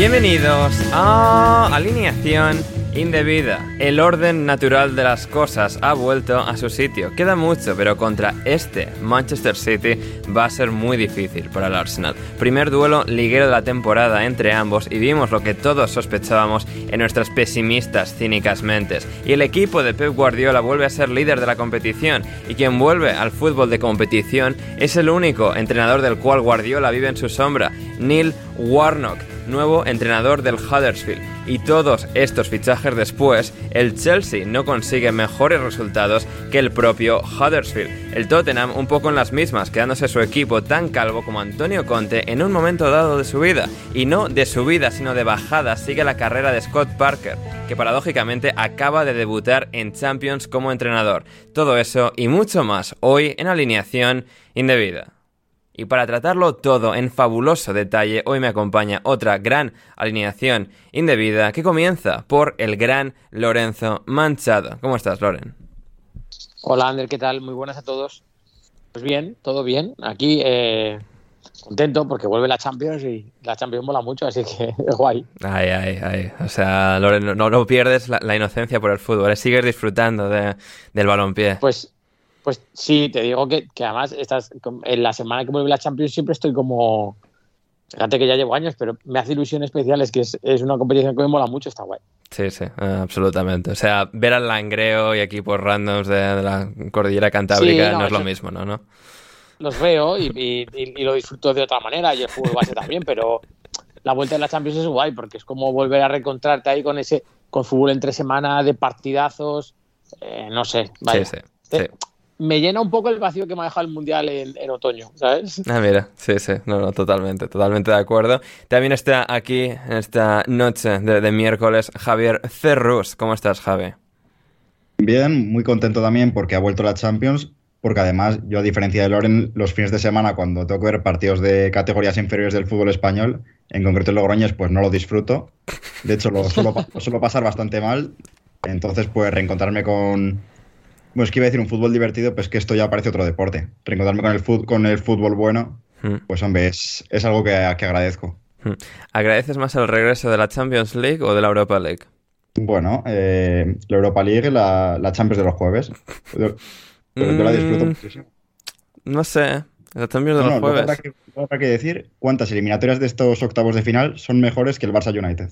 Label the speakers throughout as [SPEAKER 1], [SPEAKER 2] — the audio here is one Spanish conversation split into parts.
[SPEAKER 1] Bienvenidos a Alineación Indebida. El orden natural de las cosas ha vuelto a su sitio. Queda mucho, pero contra este Manchester City va a ser muy difícil para el Arsenal. Primer duelo liguero de la temporada entre ambos y vimos lo que todos sospechábamos en nuestras pesimistas, cínicas mentes. Y el equipo de Pep Guardiola vuelve a ser líder de la competición y quien vuelve al fútbol de competición es el único entrenador del cual Guardiola vive en su sombra, Neil Warnock nuevo entrenador del Huddersfield. Y todos estos fichajes después, el Chelsea no consigue mejores resultados que el propio Huddersfield. El Tottenham un poco en las mismas, quedándose su equipo tan calvo como Antonio Conte en un momento dado de su vida. Y no de su vida, sino de bajada, sigue la carrera de Scott Parker, que paradójicamente acaba de debutar en Champions como entrenador. Todo eso y mucho más hoy en alineación indebida. Y para tratarlo todo en fabuloso detalle, hoy me acompaña otra gran alineación indebida que comienza por el gran Lorenzo Manchado. ¿Cómo estás, Loren?
[SPEAKER 2] Hola, Ander, ¿qué tal? Muy buenas a todos. Pues bien, todo bien. Aquí eh, contento porque vuelve la Champions y la Champions mola mucho, así que es guay.
[SPEAKER 1] Ay, ay, ay. O sea, Loren, no, no pierdes la, inocencia por el fútbol, sigues disfrutando de, del balompié.
[SPEAKER 2] Pues pues sí, te digo que, además estás, en la semana que vuelve la Champions siempre estoy como... Fíjate que ya llevo años, pero me hace ilusión especial, es que es, una competición que me mola mucho, está guay.
[SPEAKER 1] Sí, sí, eh, absolutamente. O sea, ver al Langreo y equipos randoms de, la cordillera cantábrica no, es lo mismo, ¿no? ¿no?
[SPEAKER 2] Los veo y, lo disfruto de otra manera y el fútbol base también, pero la vuelta de la Champions es guay porque es como volver a reencontrarte ahí con ese con fútbol entre semana de partidazos, eh, no sé, vaya. Sí, sí. sí me llena un poco el vacío que me ha dejado el Mundial en, otoño, ¿sabes?
[SPEAKER 1] Ah, mira, sí, sí, no, no, totalmente, totalmente de acuerdo. También está aquí, en esta noche de, miércoles, Javier Cerrus. ¿Cómo estás, Javi?
[SPEAKER 3] Bien, muy contento también porque ha vuelto la Champions, porque además yo, a diferencia de Loren, los fines de semana, cuando tengo que ver partidos de categorías inferiores del fútbol español, en concreto el Logroñez, pues no lo disfruto. De hecho, lo suelo, lo suelo pasar bastante mal. Entonces, pues reencontrarme con, bueno, es que iba a decir un fútbol divertido, pues que esto ya parece otro deporte. Reencontrarme con el, fútbol, con el fútbol bueno, hmm. pues hombre, es, algo que, agradezco.
[SPEAKER 1] Hmm. ¿Agradeces más el regreso de la Champions League o de la Europa League?
[SPEAKER 3] Bueno, eh, la Europa League, la, la Champions de los jueves. Pero yo la disfruto mm, muchísimo.
[SPEAKER 1] No sé, la Champions de los jueves.
[SPEAKER 3] Habrá que, que decir cuántas eliminatorias de estos octavos de final son mejores que el Barça United.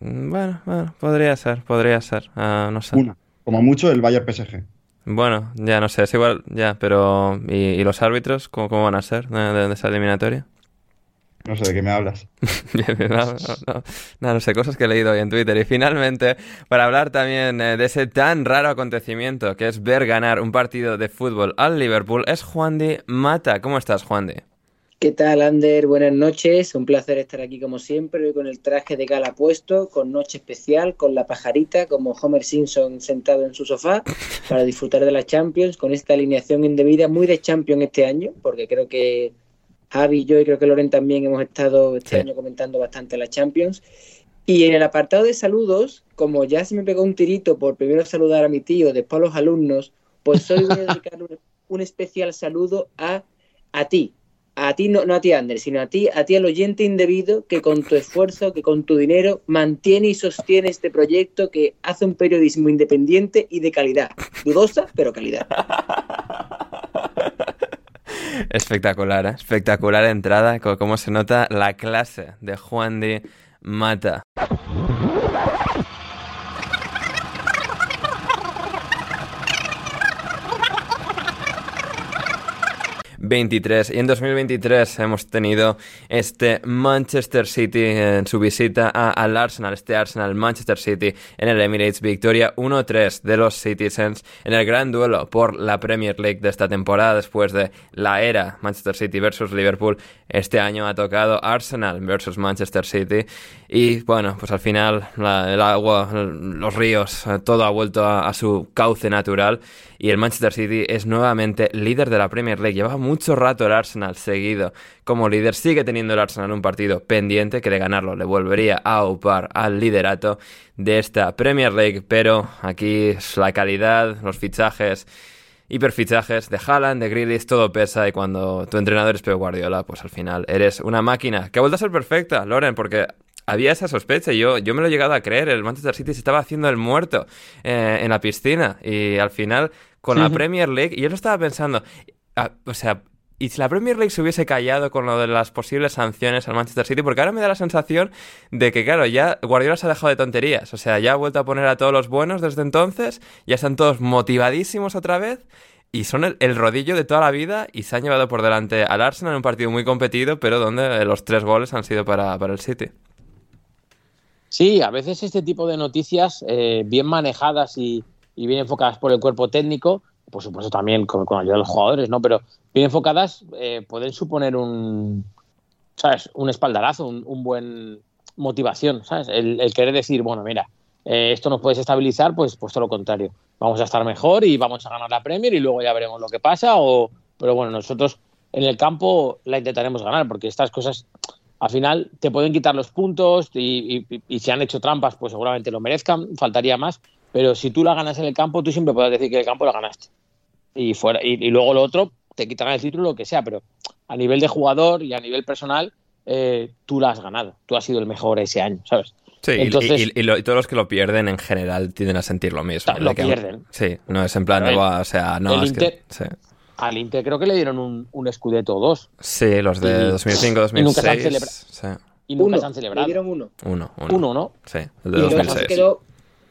[SPEAKER 1] Mm, bueno, bueno, podría ser, podría ser. Ah, no sé.
[SPEAKER 3] Una. Como mucho el Bayern PSG.
[SPEAKER 1] Bueno, ya no sé, es igual, ya, pero ¿y, los árbitros cómo, van a ser de, esa eliminatoria?
[SPEAKER 3] No sé de qué me hablas.
[SPEAKER 1] no, no, no, sé, cosas que he leído hoy en Twitter. Y finalmente, para hablar también eh, de ese tan raro acontecimiento que es ver ganar un partido de fútbol al Liverpool, es Juan de Mata. ¿Cómo estás, Juan de?
[SPEAKER 4] ¿Qué tal, Ander? Buenas noches. Un placer estar aquí como siempre, hoy con el traje de gala puesto, con noche especial, con la pajarita, como Homer Simpson sentado en su sofá, para disfrutar de la Champions, con esta alineación indebida, muy de Champions este año, porque creo que Javi, yo y creo que Loren también hemos estado este año comentando bastante la Champions. Y en el apartado de saludos, como ya se me pegó un tirito por primero saludar a mi tío, después a los alumnos, pues hoy voy a dedicar un, especial saludo a, a ti, a ti, no, a ti, Ander, sino a ti, a ti, al oyente indebido que con tu esfuerzo, que con tu dinero mantiene y sostiene este proyecto que hace un periodismo independiente y de calidad. Dudosa, pero calidad.
[SPEAKER 1] Espectacular, ¿eh? espectacular entrada, como se nota la clase de Juan de Mata. 23. Y en 2023 hemos tenido este Manchester City en su visita al Arsenal, este Arsenal Manchester City en el Emirates, victoria 1-3 de los Citizens en el gran duelo por la Premier League de esta temporada después de la era Manchester City versus Liverpool. Este año ha tocado Arsenal versus Manchester City y bueno, pues al final el agua, los ríos, todo ha vuelto a, a su cauce natural y el Manchester City es nuevamente líder de la Premier League. Llevaba mucho rato el Arsenal seguido como líder. Sigue teniendo el Arsenal un partido pendiente que de ganarlo le volvería a upar al liderato de esta Premier League. Pero aquí es la calidad, los fichajes hiperfichajes de Haaland, de Grealish, todo pesa y cuando tu entrenador es Pep Guardiola, pues al final eres una máquina que ha vuelto a ser perfecta, Loren, porque había esa sospecha. Yo, yo me lo he llegado a creer. El Manchester City se estaba haciendo el muerto eh, en la piscina. Y al final, con la Premier League, y yo lo estaba pensando. ah, o sea, y si la Premier League se hubiese callado con lo de las posibles sanciones al Manchester City, porque ahora me da la sensación de que, claro, ya Guardiola se ha dejado de tonterías. O sea, ya ha vuelto a poner a todos los buenos desde entonces, ya están todos motivadísimos otra vez. Y son el, el rodillo de toda la vida y se han llevado por delante al Arsenal en un partido muy competido, pero donde los tres goles han sido para, para el City.
[SPEAKER 2] Sí, a veces este tipo de noticias, eh, bien manejadas y, y, bien enfocadas por el cuerpo técnico, por supuesto también con, con ayuda de los jugadores, ¿no? Pero bien enfocadas eh, pueden suponer un, ¿sabes? Un espaldarazo, un, un buen motivación, ¿sabes? El, el, querer decir, bueno, mira, eh, esto nos puede estabilizar, pues, pues todo lo contrario. Vamos a estar mejor y vamos a ganar la Premier y luego ya veremos lo que pasa. O, pero bueno, nosotros en el campo la intentaremos ganar porque estas cosas al final te pueden quitar los puntos y, y, y, si han hecho trampas, pues seguramente lo merezcan, faltaría más. Pero si tú la ganas en el campo, tú siempre puedes decir que el campo la ganaste. Y, fuera, y, y luego lo otro, te quitarán el título, lo que sea, pero a nivel de jugador y a nivel personal, eh, tú la has ganado. Tú has sido el mejor ese año, ¿sabes?
[SPEAKER 1] Sí, Entonces, y, y, lo, y, todos los que lo pierden en general tienden a sentir lo mismo.
[SPEAKER 2] Lo que, pierden.
[SPEAKER 1] Sí, no es en plan, no va, o sea, no, es
[SPEAKER 2] Inter,
[SPEAKER 1] que, sí.
[SPEAKER 2] Al Inter creo que le dieron un, un Scudetto o dos.
[SPEAKER 1] Sí, los de 2005-2006.
[SPEAKER 2] Y nunca se han, celebra
[SPEAKER 1] sí.
[SPEAKER 2] y nunca
[SPEAKER 4] uno,
[SPEAKER 2] se han celebrado.
[SPEAKER 4] Le dieron uno.
[SPEAKER 1] Uno, uno.
[SPEAKER 2] Uno, ¿no?
[SPEAKER 1] Sí, el de 2006.
[SPEAKER 4] Quedó,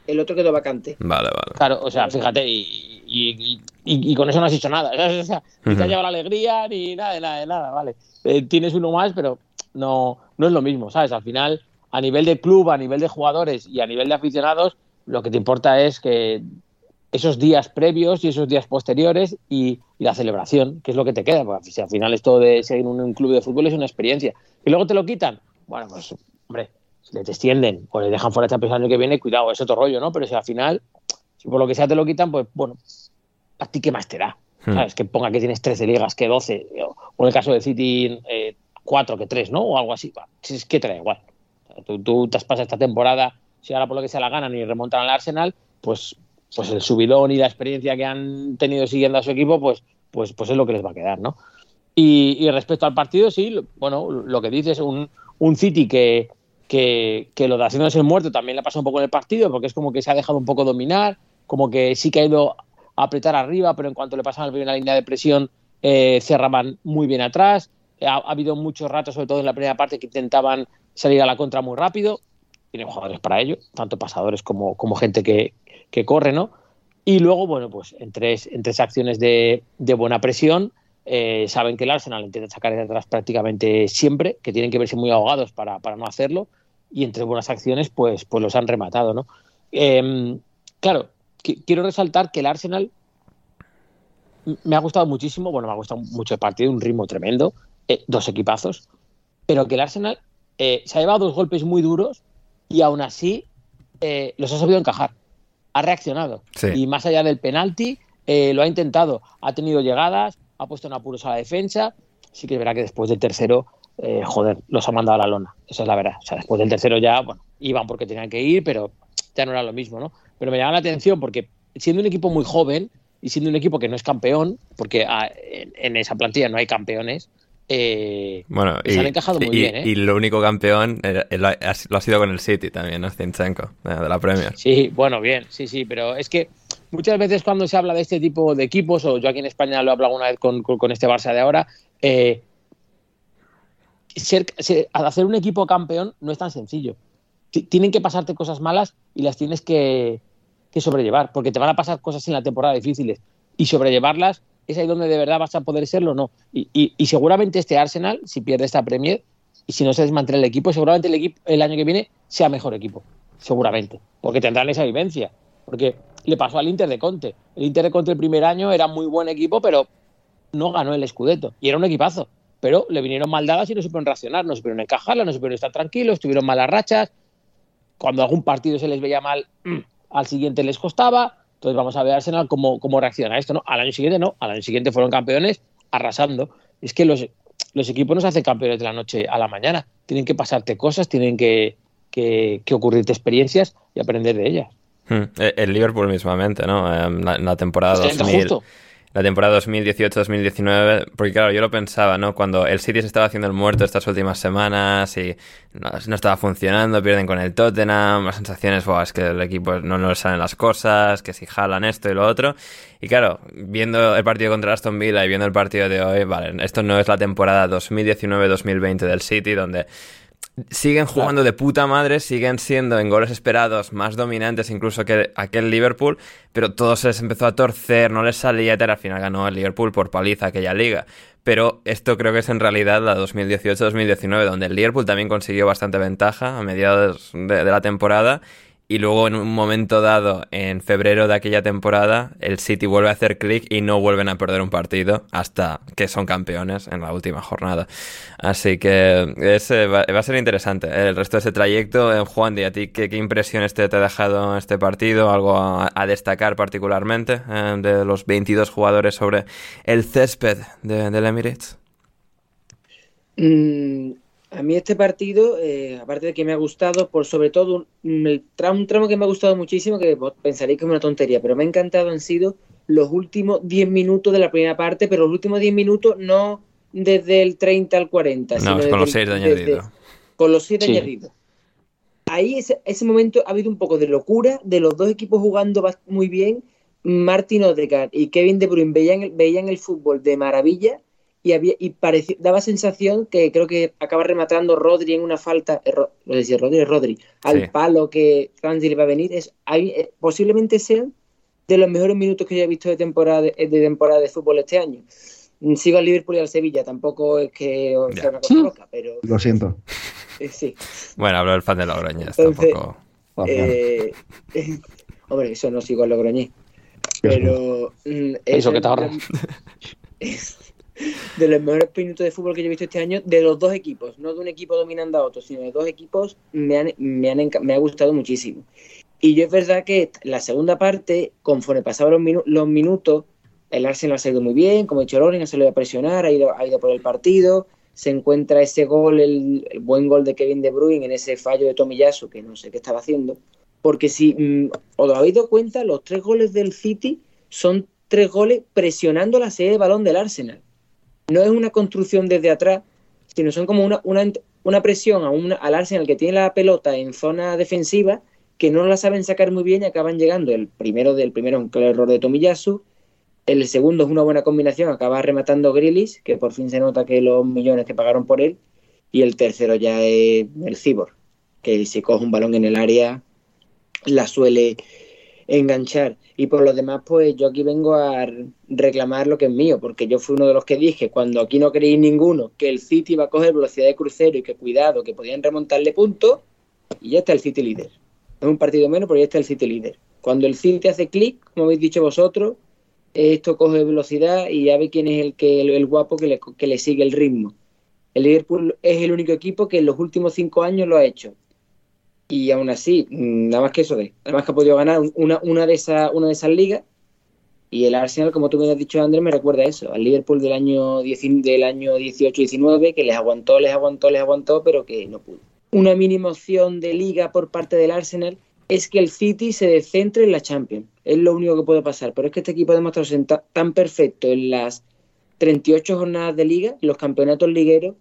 [SPEAKER 4] el otro quedó vacante.
[SPEAKER 1] Vale, vale.
[SPEAKER 2] Claro, o sea, fíjate, y, y, y, y con eso no has hecho nada. O sea, ni te ha llevado la alegría ni nada de nada, de nada, vale. Eh, tienes uno más, pero no, no es lo mismo, ¿sabes? Al final, a nivel de club, a nivel de jugadores y a nivel de aficionados, lo que te importa es que esos días previos y esos días posteriores y, y la celebración, que es lo que te queda. Porque si al final esto de seguir en un club de fútbol es una experiencia. Y luego te lo quitan. Bueno, pues, hombre, le descienden o le dejan fuera Champions el año que viene, cuidado, es otro rollo, ¿no? Pero si al final, si por lo que sea te lo quitan, pues bueno, ¿a ti qué más te da? Hmm. ¿Sabes? Que ponga que tienes 13 ligas, que 12, o en el caso de City, eh, 4 que 3, ¿no? O algo así. Es que te da igual. Tú, tú te has pasado esta temporada, si ahora por lo que sea la ganan y remontan al Arsenal, pues, pues el subidón y la experiencia que han tenido siguiendo a su equipo, pues, pues, pues es lo que les va a quedar, ¿no? Y, y respecto al partido, sí, bueno, lo que dices, un, un City que, que, que, lo de haciéndose el muerto también le pasa un poco en el partido, porque es como que se ha dejado un poco dominar, como que sí que ha ido a apretar arriba, pero en cuanto le pasaban la línea de presión, eh, cerraban muy bien atrás. Ha, ha, habido muchos ratos, sobre todo en la primera parte, que intentaban salir a la contra muy rápido. Tienen jugadores para ello, tanto pasadores como, como gente que, que corre, ¿no? Y luego, bueno, pues en tres, en tres acciones de, de buena presión, eh, saben que el Arsenal intenta sacar de atrás prácticamente siempre, que tienen que verse muy ahogados para, para no hacerlo, y entre buenas acciones, pues, pues los han rematado, ¿no? Eh, claro, qu quiero resaltar que el Arsenal me ha gustado muchísimo, bueno, me ha gustado mucho el partido, un ritmo tremendo, eh, dos equipazos, pero que el Arsenal eh, se ha llevado dos golpes muy duros y aún así los ha sabido encajar, ha reaccionado,
[SPEAKER 1] sí.
[SPEAKER 2] y más allá del penalti, lo ha intentado, ha tenido llegadas, ha puesto en apuros a la defensa. Sí que es verdad que después del tercero, eh, joder, los ha mandado a la lona. Esa es la verdad. O sea, después del tercero ya, bueno, iban porque tenían que ir, pero ya no era lo mismo, ¿no? Pero me llama la atención porque siendo un equipo muy joven y siendo un equipo que no es campeón, porque ah, en, en, esa plantilla no hay campeones, eh,
[SPEAKER 1] bueno, y,
[SPEAKER 2] se han encajado muy
[SPEAKER 1] y,
[SPEAKER 2] bien, ¿eh?
[SPEAKER 1] Y lo único campeón era, lo ha sido con el City también, ¿no? Zinchenko, de la Premier.
[SPEAKER 2] Sí, bueno, bien, sí, sí, pero es que muchas veces cuando se habla de este tipo de equipos, o yo aquí en España lo he hablado alguna vez con, con, con este Barça de ahora, eh, ser, ser, hacer un equipo campeón no es tan sencillo. T tienen que pasarte cosas malas y las tienes que, que, sobrellevar, porque te van a pasar cosas en la temporada difíciles y sobrellevarlas es ahí donde de verdad vas a poder serlo o no. Y, y, y, seguramente este Arsenal, si pierde esta Premier y si no se desmantela el equipo, seguramente el, equipo, el año que viene sea mejor equipo. Seguramente. Porque tendrán esa vivencia. Porque le pasó al Inter de Conte. El Inter de Conte el primer año era muy buen equipo, pero no ganó el Scudetto. Y era un equipazo. Pero le vinieron mal dadas y no supieron reaccionar, no supieron encajarla, no supieron estar tranquilos, tuvieron malas rachas. Cuando algún partido se les veía mal, al siguiente les costaba. Entonces vamos a ver Arsenal cómo, cómo reacciona a esto. ¿no? Al año siguiente no, al año siguiente fueron campeones arrasando. Es que los, los equipos no se hacen campeones de la noche a la mañana. Tienen que pasarte cosas, tienen que, que, que ocurrirte experiencias y aprender de ellas.
[SPEAKER 1] Hmm. El Liverpool mismamente, ¿no? La, la temporada 2000, la temporada 2018-2019, porque claro, yo lo pensaba, ¿no? Cuando el City se estaba haciendo el muerto estas últimas semanas y no, estaba funcionando, pierden con el Tottenham, las sensaciones, es que el equipo no, no le salen las cosas, que si jalan esto y lo otro. Y claro, viendo el partido contra Aston Villa y viendo el partido de hoy, vale, esto no es la temporada 2019-2020 del City, donde siguen jugando de puta madre, siguen siendo en goles esperados más dominantes incluso que aquel Liverpool, pero todo se les empezó a torcer, no les salía y al final ganó el Liverpool por paliza aquella liga. Pero esto creo que es en realidad la 2018-2019, donde el Liverpool también consiguió bastante ventaja a mediados de la temporada y luego en un momento dado, en febrero de aquella temporada, el City vuelve a hacer clic y no vuelven a perder un partido hasta que son campeones en la última jornada. Así que ese va, a ser interesante el resto de ese trayecto. Eh, Juan, ¿de a ti qué, impresión te, ha dejado este partido? ¿Algo a, destacar particularmente eh, de los 22 jugadores sobre el césped de, del Emirates?
[SPEAKER 4] Mm, a mí este partido, eh, aparte de que me ha gustado, por sobre todo un, tramo, que me ha gustado muchísimo, que pensaréis que es una tontería, pero me ha encantado han sido los últimos 10 minutos de la primera parte, pero los últimos 10 minutos no desde el 30 al 40,
[SPEAKER 1] no,
[SPEAKER 4] sino
[SPEAKER 1] con los 6 de añadido.
[SPEAKER 4] Con los 6 de añadido. Ahí ese, ese momento ha habido un poco de locura, de los dos equipos jugando muy bien. Martin Odegaard y Kevin De Bruyne veían, veían el fútbol de maravilla y, había, y daba sensación que creo que acaba rematando Rodri en una falta, eh, no sé si Rodri, Rodri, al palo que Ramsey le va a venir, es, eh, posiblemente sean de los mejores minutos que yo he visto de temporada de, temporada de fútbol este año. Mm, sigo al Liverpool y al Sevilla, tampoco es que sea una cosa loca, pero...
[SPEAKER 3] Lo siento.
[SPEAKER 4] Eh, sí.
[SPEAKER 1] Bueno, hablo del fan de Logroñés, tampoco...
[SPEAKER 4] hombre, eso no sigo al Logroñés. Pero...
[SPEAKER 2] Mm, eso que te ahorras.
[SPEAKER 4] de los mejores minutos de fútbol que yo he visto este año, de los dos equipos, no de un equipo dominando a otro, sino de dos equipos, me, han, me, han, me ha gustado muchísimo. Y yo es verdad que la segunda parte, conforme pasaban los, los minutos, el Arsenal ha salido muy bien, como ha dicho Loren, ha salido a presionar, ha ido, ha ido por el partido, se encuentra ese gol, el, buen gol de Kevin De Bruyne en ese fallo de Tomiyasu, que no sé qué estaba haciendo, porque si mm, os habéis dado cuenta, los tres goles del City son tres goles presionando la serie de balón del Arsenal no es una construcción desde atrás, sino son como una, una, presión a una, al Arsenal que tiene la pelota en zona defensiva que no la saben sacar muy bien y acaban llegando. El primero del primero un claro error de Tomiyasu, el segundo es una buena combinación, acaba rematando Grillis, que por fin se nota que los millones que pagaron por él, y el tercero ya es el Cibor, que si coge un balón en el área la suele enganchar. Y por lo demás, pues yo aquí vengo a reclamar lo que es mío, porque yo fui uno de los que dije, cuando aquí no creí ninguno, que el City iba a coger velocidad de crucero y que cuidado, que podían remontarle puntos, y ya está el City líder. Es un partido menos, pero ya está el City líder. Cuando el City hace clic, como habéis dicho vosotros, esto coge velocidad y ya ve quién es el, que, el, guapo que le, que le sigue el ritmo. El Liverpool es el único equipo que en los últimos cinco años lo ha hecho y aún así, mm, nada más que eso de, además que ha podido ganar una, una, de, esas, una de esas ligas. Y el Arsenal, como tú me has dicho, Andrés, me recuerda eso, al Liverpool del año, del año 18-19, que les aguantó, les aguantó, les aguantó, pero que no pudo. Una mínima opción de liga por parte del Arsenal es que el City se descentre en la Champions. Es lo único que puede pasar. Pero es que este equipo ha demostrado ser tan perfecto en las 38 jornadas de liga, en los campeonatos ligueros,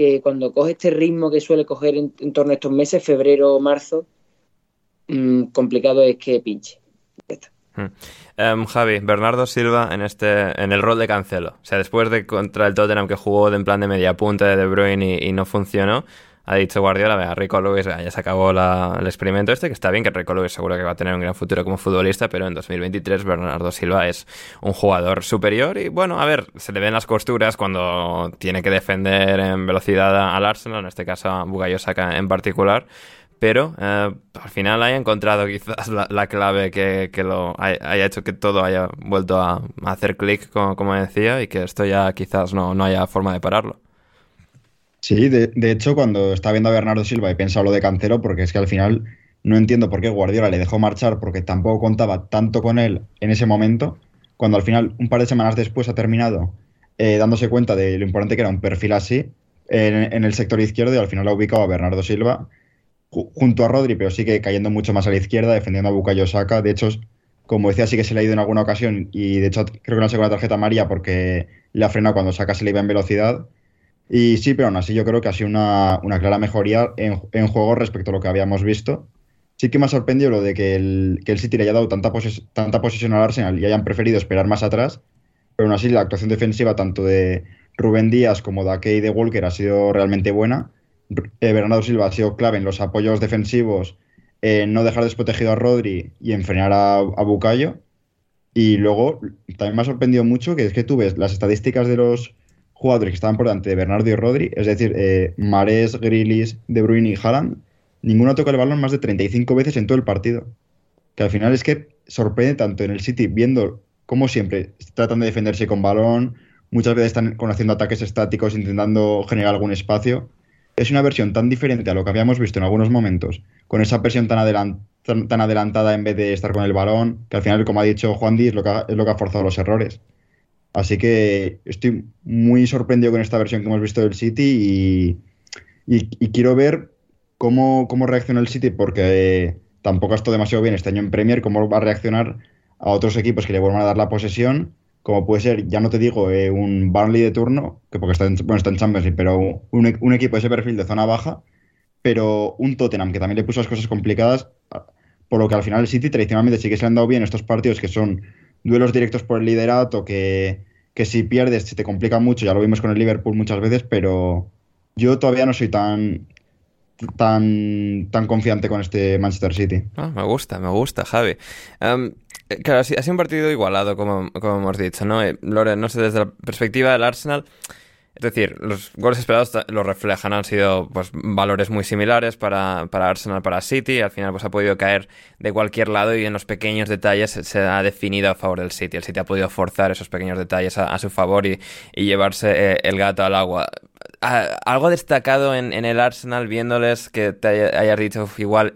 [SPEAKER 4] que cuando coge este ritmo que suele coger en, torno a estos meses, febrero o marzo, mm, complicado es que pinche.
[SPEAKER 1] Hmm. Em, Javi, Bernardo Silva en este en el rol de Cancelo. O sea, después de contra el Tottenham que jugó de en plan de media punta de De Bruyne y no funcionó, ha dicho Guardiola, Rico Lewis, ya se acabó el experimento este, que está bien, que Rico Lewis seguro que va a tener un gran futuro como futbolista, pero en 2023 Bernardo Silva es un jugador superior y bueno, a ver, se le ven las costuras cuando tiene que defender en velocidad al Arsenal, en este caso a Bugayo Saka en particular, pero eh, al final haya encontrado quizás la, clave que, lo haya hecho que todo haya vuelto a, hacer clic, como, decía, y que esto ya quizás no, no haya forma de pararlo.
[SPEAKER 3] Sí, de, hecho, cuando estaba viendo a Bernardo Silva he pensado lo de Cancelo, porque es que al final no entiendo por qué Guardiola le dejó marchar, porque tampoco contaba tanto con él en ese momento, cuando al final, un par de semanas después, ha terminado eh, dándose cuenta de lo importante que era un perfil así en, el sector izquierdo y al final ha ubicado a Bernardo Silva junto a Rodri, pero sigue cayendo mucho más a la izquierda, defendiendo a Bukayo Saka. De hecho, como decía, sí que se le ha ido en alguna ocasión y de hecho creo que no con la tarjeta María porque le ha frenado cuando saca se le iba en velocidad. Y sí, pero aún así yo creo que ha sido una, clara mejoría en, juego respecto a lo que habíamos visto. Sí que me ha sorprendido lo de que el, que el City le haya dado tanta, tanta posesión al Arsenal y hayan preferido esperar más atrás, pero aún así la actuación defensiva tanto de Rubén Díaz como de Ake y de Walker ha sido realmente buena. Eh, Bernardo Silva ha sido clave en los apoyos defensivos, en no dejar desprotegido a Rodri y en frenar a, a Bucayo. Y luego también me ha sorprendido mucho que es que tú ves las estadísticas de los jugadores que estaban por delante de Bernardo y Rodri, es decir, eh, Mares, Grilis, De Bruyne y Haaland, ninguno toca el balón más de 35 veces en todo el partido. Que al final es que sorprende tanto en el City viendo como siempre tratan de defenderse con balón, muchas veces están haciendo ataques estáticos intentando generar algún espacio. Es una versión tan diferente a lo que habíamos visto en algunos momentos, con esa presión tan, tan, adelantada en vez de estar con el balón, que al final, como ha dicho Juan Díaz, es lo que es lo que ha forzado los errores. Así que estoy muy sorprendido con esta versión que hemos visto del City y, quiero ver cómo, cómo, reacciona el City, porque tampoco ha estado demasiado bien este año en Premier, cómo va a reaccionar a otros equipos que le vuelvan a dar la posesión, como puede ser, ya no te digo, eh, un Burnley de turno, que porque está en, bueno, está en Champions pero un, un, equipo de ese perfil de zona baja, pero un Tottenham que también le puso las cosas complicadas, por lo que al final el City tradicionalmente sí que se le han dado bien estos partidos que son duelos directos por el liderato que, que si pierdes se te complica mucho, ya lo vimos con el Liverpool muchas veces, pero yo todavía no soy tan tan, tan confiante con este Manchester City.
[SPEAKER 1] Ah, me gusta, me gusta, Javi. Em, claro, ha sido un partido igualado, como, como hemos dicho, ¿no? Eh, no sé, desde la perspectiva del Arsenal, es decir, los goles esperados lo reflejan, han sido pues valores muy similares para, para Arsenal, para City, al final pues ha podido caer de cualquier lado y en los pequeños detalles se, ha definido a favor del City. El City ha podido forzar esos pequeños detalles a, su favor y, llevarse eh, el gato al agua. ¿Algo destacado en, el Arsenal viéndoles que te hayas dicho igual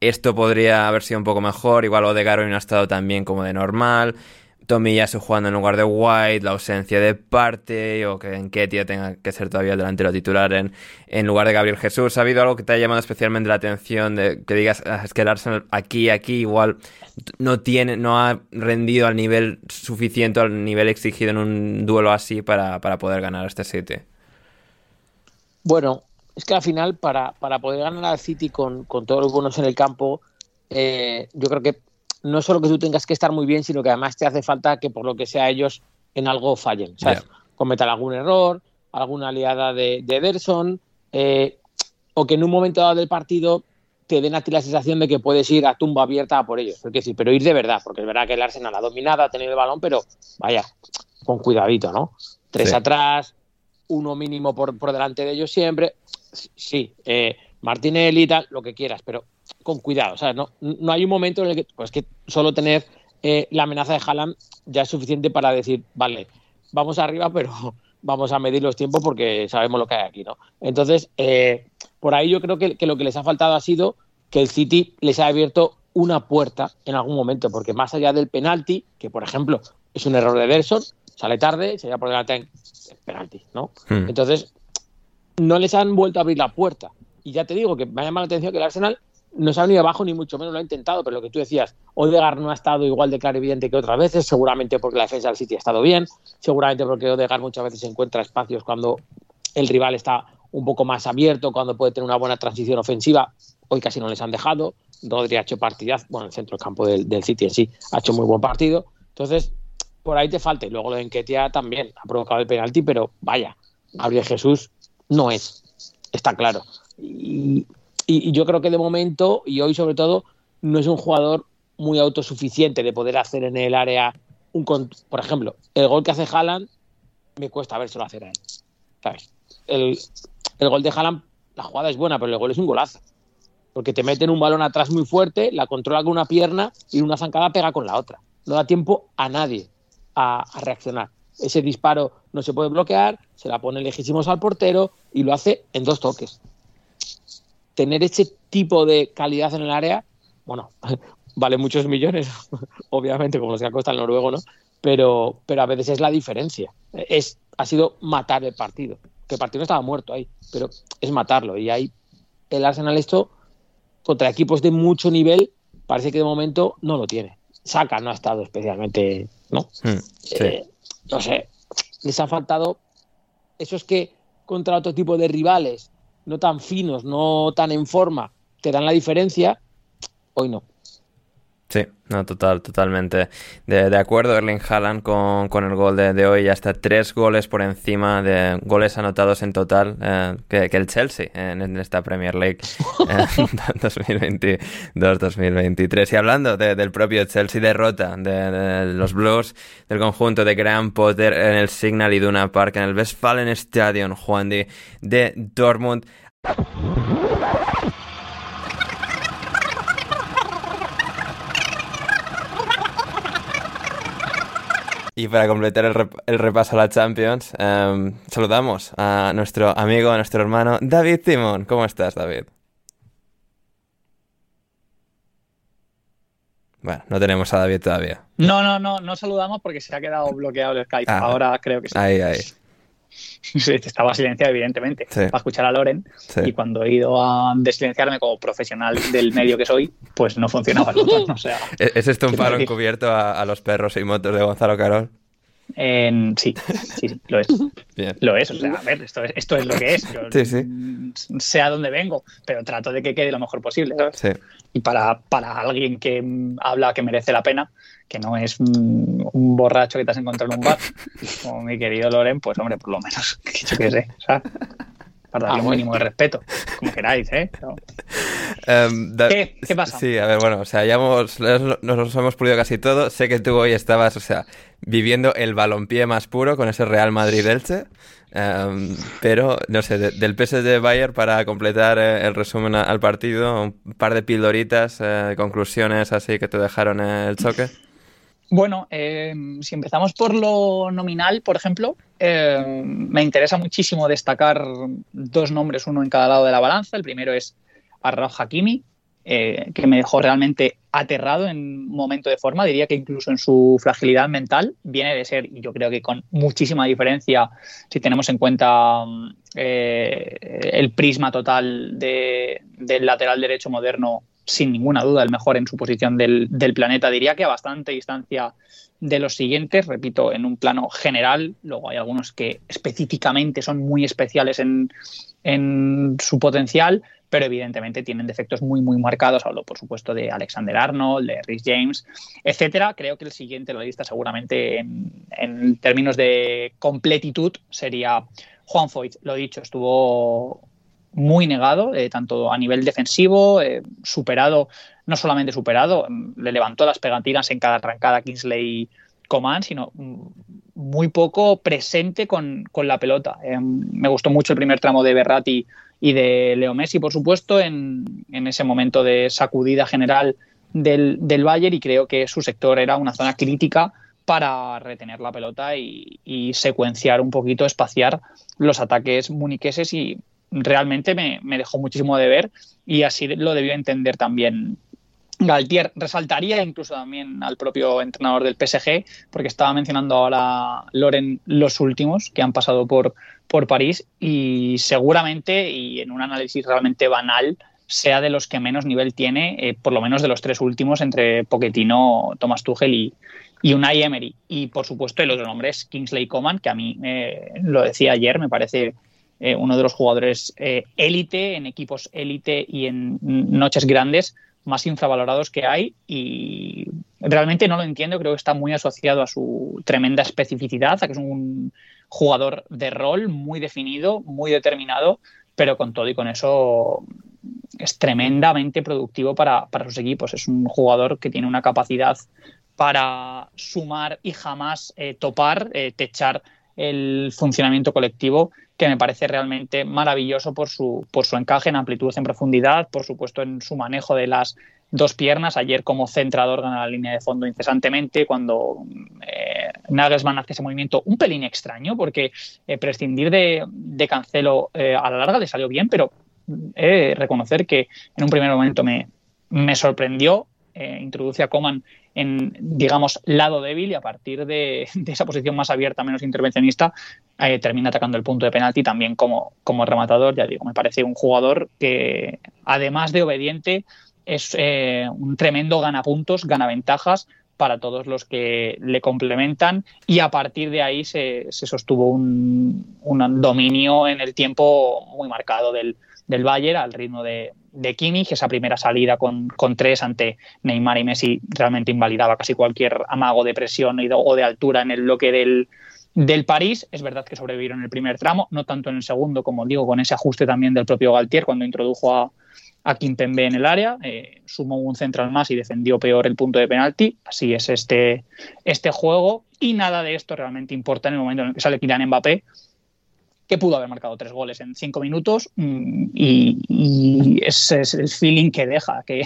[SPEAKER 1] esto podría haber sido un poco mejor, igual Odegaard no ha estado tan como de normal? Tomiyasu jugando en lugar de White, la ausencia de parte, o que en Ketia tenga que ser todavía el delantero titular en, en lugar de Gabriel Jesús. ¿Ha habido algo que te haya llamado especialmente la atención de que digas, ah, que el Arsenal aquí, aquí igual no tiene, no ha rendido al nivel suficiente, al nivel exigido en un duelo así para, poder ganar este City?
[SPEAKER 2] Bueno, es que al final, para, para poder ganar al City con, con todos los buenos en el campo, eh, yo creo que no solo que tú tengas que estar muy bien, sino que además te hace falta que por lo que sea ellos en algo fallen, ¿sabes? Cometan algún error, alguna aliada de, de Ederson, eh, o que en un momento dado del partido te den a ti la sensación de que puedes ir a tumba abierta por ellos. Porque sí, pero ir de verdad, porque es verdad que el Arsenal ha dominado, ha tenido el balón, pero vaya, con cuidadito, ¿no? Tres atrás, uno mínimo por, por delante de ellos siempre. Sí, eh, Martinelli y tal, lo que quieras, pero con cuidado. O sea, no, no hay un momento en el que, pues que solo tener eh, la amenaza de Haaland ya es suficiente para decir, vale, vamos arriba, pero vamos a medir los tiempos porque sabemos lo que hay aquí, ¿no? Entonces, eh, por ahí yo creo que, lo que les ha faltado ha sido que el City les ha abierto una puerta en algún momento, porque más allá del penalti, que por ejemplo es un error de Derson, sale tarde, se va por delante en penalti, ¿no? Hmm. Entonces, no les han vuelto a abrir la puerta. Y ya te digo que me ha llamado la atención que el Arsenal no se ha venido abajo ni mucho menos lo ha intentado, pero lo que tú decías, Odegaard no ha estado igual de claro evidente que otras veces, seguramente porque la defensa del City ha estado bien, seguramente porque Odegaard muchas veces encuentra espacios cuando el rival está un poco más abierto, cuando puede tener una buena transición ofensiva, hoy casi no les han dejado, Rodri ha hecho partidaz, bueno, el centro del campo del, del City en sí ha hecho muy buen partido, entonces por ahí te falta, y luego lo de Enquetia también ha provocado el penalti, pero vaya, Gabriel Jesús no es, está claro. Y, yo creo que de momento, y hoy sobre todo, no es un jugador muy autosuficiente de poder hacer en el área un por ejemplo, el gol que hace Haaland me cuesta lo hacer a él. El, el gol de Haaland, la jugada es buena, pero el gol es un golazo. Porque te meten un balón atrás muy fuerte, la controla con una pierna y una zancada pega con la otra. No da tiempo a nadie a reaccionar. Ese disparo no se puede bloquear, se la pone lejísimos al portero y lo hace en dos toques tener ese tipo de calidad en el área, bueno, vale muchos millones, obviamente, como los que ha costado el noruego, ¿no? Pero, pero a veces es la diferencia. Es, ha sido matar el partido. Que el partido no estaba muerto ahí, pero es matarlo. Y ahí el Arsenal esto, contra equipos de mucho nivel, parece que de momento no lo tiene. Saka no ha estado especialmente, ¿no?
[SPEAKER 1] Hmm, sí.
[SPEAKER 2] Eh, no sé, les ha faltado. Eso es que contra otro tipo de rivales, no tan finos, no tan en forma, te dan la diferencia. Hoy no.
[SPEAKER 1] Sí, no, total, totalmente. De, de acuerdo, Erling Haaland con, con el gol de, de, hoy, ya está tres goles por encima de goles anotados en total eh, que, que, el Chelsea en, en esta Premier League eh, 2022-2023. Y hablando de, del propio Chelsea, derrota de, los Blues, del conjunto de Graham Potter en el Signal Iduna Park, en el Westfalen Stadion, Juan de, de Dortmund. Y para completar el, rep el, repaso a la Champions, um, saludamos a nuestro amigo, a nuestro hermano David Timón. ¿Cómo estás, David? Bueno, no tenemos a David todavía.
[SPEAKER 5] No, no, no, no saludamos porque se ha quedado bloqueado el Skype. Ah, Ahora creo que sí.
[SPEAKER 1] Ahí, ahí.
[SPEAKER 5] Estaba silenciado, evidentemente, sí. para escuchar a Loren. Sí. Y cuando he ido a desilenciarme como profesional del medio que soy, pues no funcionaba el botón. O sea,
[SPEAKER 1] ¿Es esto un paro encubierto a, a, los perros y motos de Gonzalo Carol?
[SPEAKER 5] En, sí, sí, sí, lo es. Bien. Lo es, o sea, a ver, esto es, esto es lo que es. Yo
[SPEAKER 1] sí, sí.
[SPEAKER 5] sé a dónde vengo, pero trato de que quede lo mejor posible, ¿sabes? Y para, para alguien que habla que merece la pena, que no es un, un borracho que te has encontrado en un bar, como mi querido Loren, pues hombre, por lo menos, yo qué sé, ¿sabes? Para darle ah, un mínimo de respeto, como queráis, ¿eh?
[SPEAKER 1] Um, da...
[SPEAKER 5] ¿Qué? ¿Qué pasa?
[SPEAKER 1] Sí, a ver, bueno, o sea, ya hemos, nos hemos pulido casi todo. Sé que tú hoy estabas, o sea, viviendo el balompié más puro con ese Real Madrid-Elche. Um, pero, no sé, de, del PSG Bayern para completar eh, el resumen al partido, un par de pildoritas, eh, conclusiones así que te dejaron el choque.
[SPEAKER 5] Bueno, eh, si empezamos por lo nominal, por ejemplo, eh, me interesa muchísimo destacar dos nombres, uno en cada lado de la balanza. El primero es Arrao Hakimi, eh, que me dejó realmente aterrado en momento de forma, diría que incluso en su fragilidad mental, viene de ser, y yo creo que con muchísima diferencia, si tenemos en cuenta eh, el prisma total de, del lateral derecho moderno sin ninguna duda el mejor en su posición del, del, planeta. Diría que a bastante distancia de los siguientes, repito, en un plano general. Luego hay algunos que específicamente son muy especiales en, en su potencial, pero evidentemente tienen defectos muy, muy marcados. Hablo, por supuesto, de Alexander Arnold, de Rhys James, etcétera. Creo que el siguiente en la lista, seguramente en, en términos de completitud, sería Juan Foyt. Lo dicho, estuvo muy negado, eh, tanto a nivel defensivo, eh, superado, no solamente superado, le levantó las pegatinas en cada arrancada Kingsley Coman, sino muy poco presente con, con la pelota. Eh, me gustó mucho el primer tramo de Berratti y de Leo Messi, por supuesto, en, en ese momento de sacudida general del, del, Bayern y creo que su sector era una zona crítica para retener la pelota y, y secuenciar un poquito, espaciar los ataques muniqueses y, realmente me, me, dejó muchísimo de ver y así lo debió entender también Galtier. Resaltaría incluso también al propio entrenador del PSG, porque estaba mencionando ahora Loren los últimos que han pasado por, por París y seguramente, y en un análisis realmente banal, sea de los que menos nivel tiene, eh, por lo menos de los tres últimos, entre Pochettino, Thomas Tuchel y, y Unai Emery. Y por supuesto el otro nombre es Kingsley Coman, que a mí, eh, lo decía ayer, me parece eh, uno de los jugadores élite, eh, en equipos élite y en noches grandes más infravalorados que hay y realmente no lo entiendo, creo que está muy asociado a su tremenda especificidad, a que es un jugador de rol muy definido, muy determinado, pero con todo y con eso es tremendamente productivo para, para sus equipos. Es un jugador que tiene una capacidad para sumar y jamás eh, topar, techar el funcionamiento colectivo que me parece realmente maravilloso por su, por su encaje en amplitud, en profundidad, por supuesto en su manejo de las dos piernas. Ayer como centrador gana la línea de fondo incesantemente cuando eh, Nagelsmann hace ese movimiento un pelín extraño porque eh, prescindir de, de Cancelo eh, a la larga le salió bien, pero de reconocer que en un primer momento me, me sorprendió. Eh, introduce a Coman en, digamos, lado débil y a partir de, esa posición más abierta, menos intervencionista, eh, termina atacando el punto de penalti también como, como rematador. Ya digo, me parece un jugador que, además de obediente, es eh, un tremendo gana puntos, gana ventajas, para todos los que le complementan y a partir de ahí se, se sostuvo un, un, dominio en el tiempo muy marcado del, del Bayern al ritmo de, de Kimmich, esa primera salida con, con, tres ante Neymar y Messi realmente invalidaba casi cualquier amago de presión o de altura en el bloque del, del París. Es verdad que sobrevivieron el primer tramo, no tanto en el segundo, como digo, con ese ajuste también del propio Galtier cuando introdujo a, a Kimpembe en el área, eh, sumó un central más y defendió peor el punto de penalti. Así es este, este juego. Y nada de esto realmente importa en el momento en el que sale Kylian Mbappé, que pudo haber marcado tres goles en cinco minutos. Mm, y, ese es el feeling que deja, que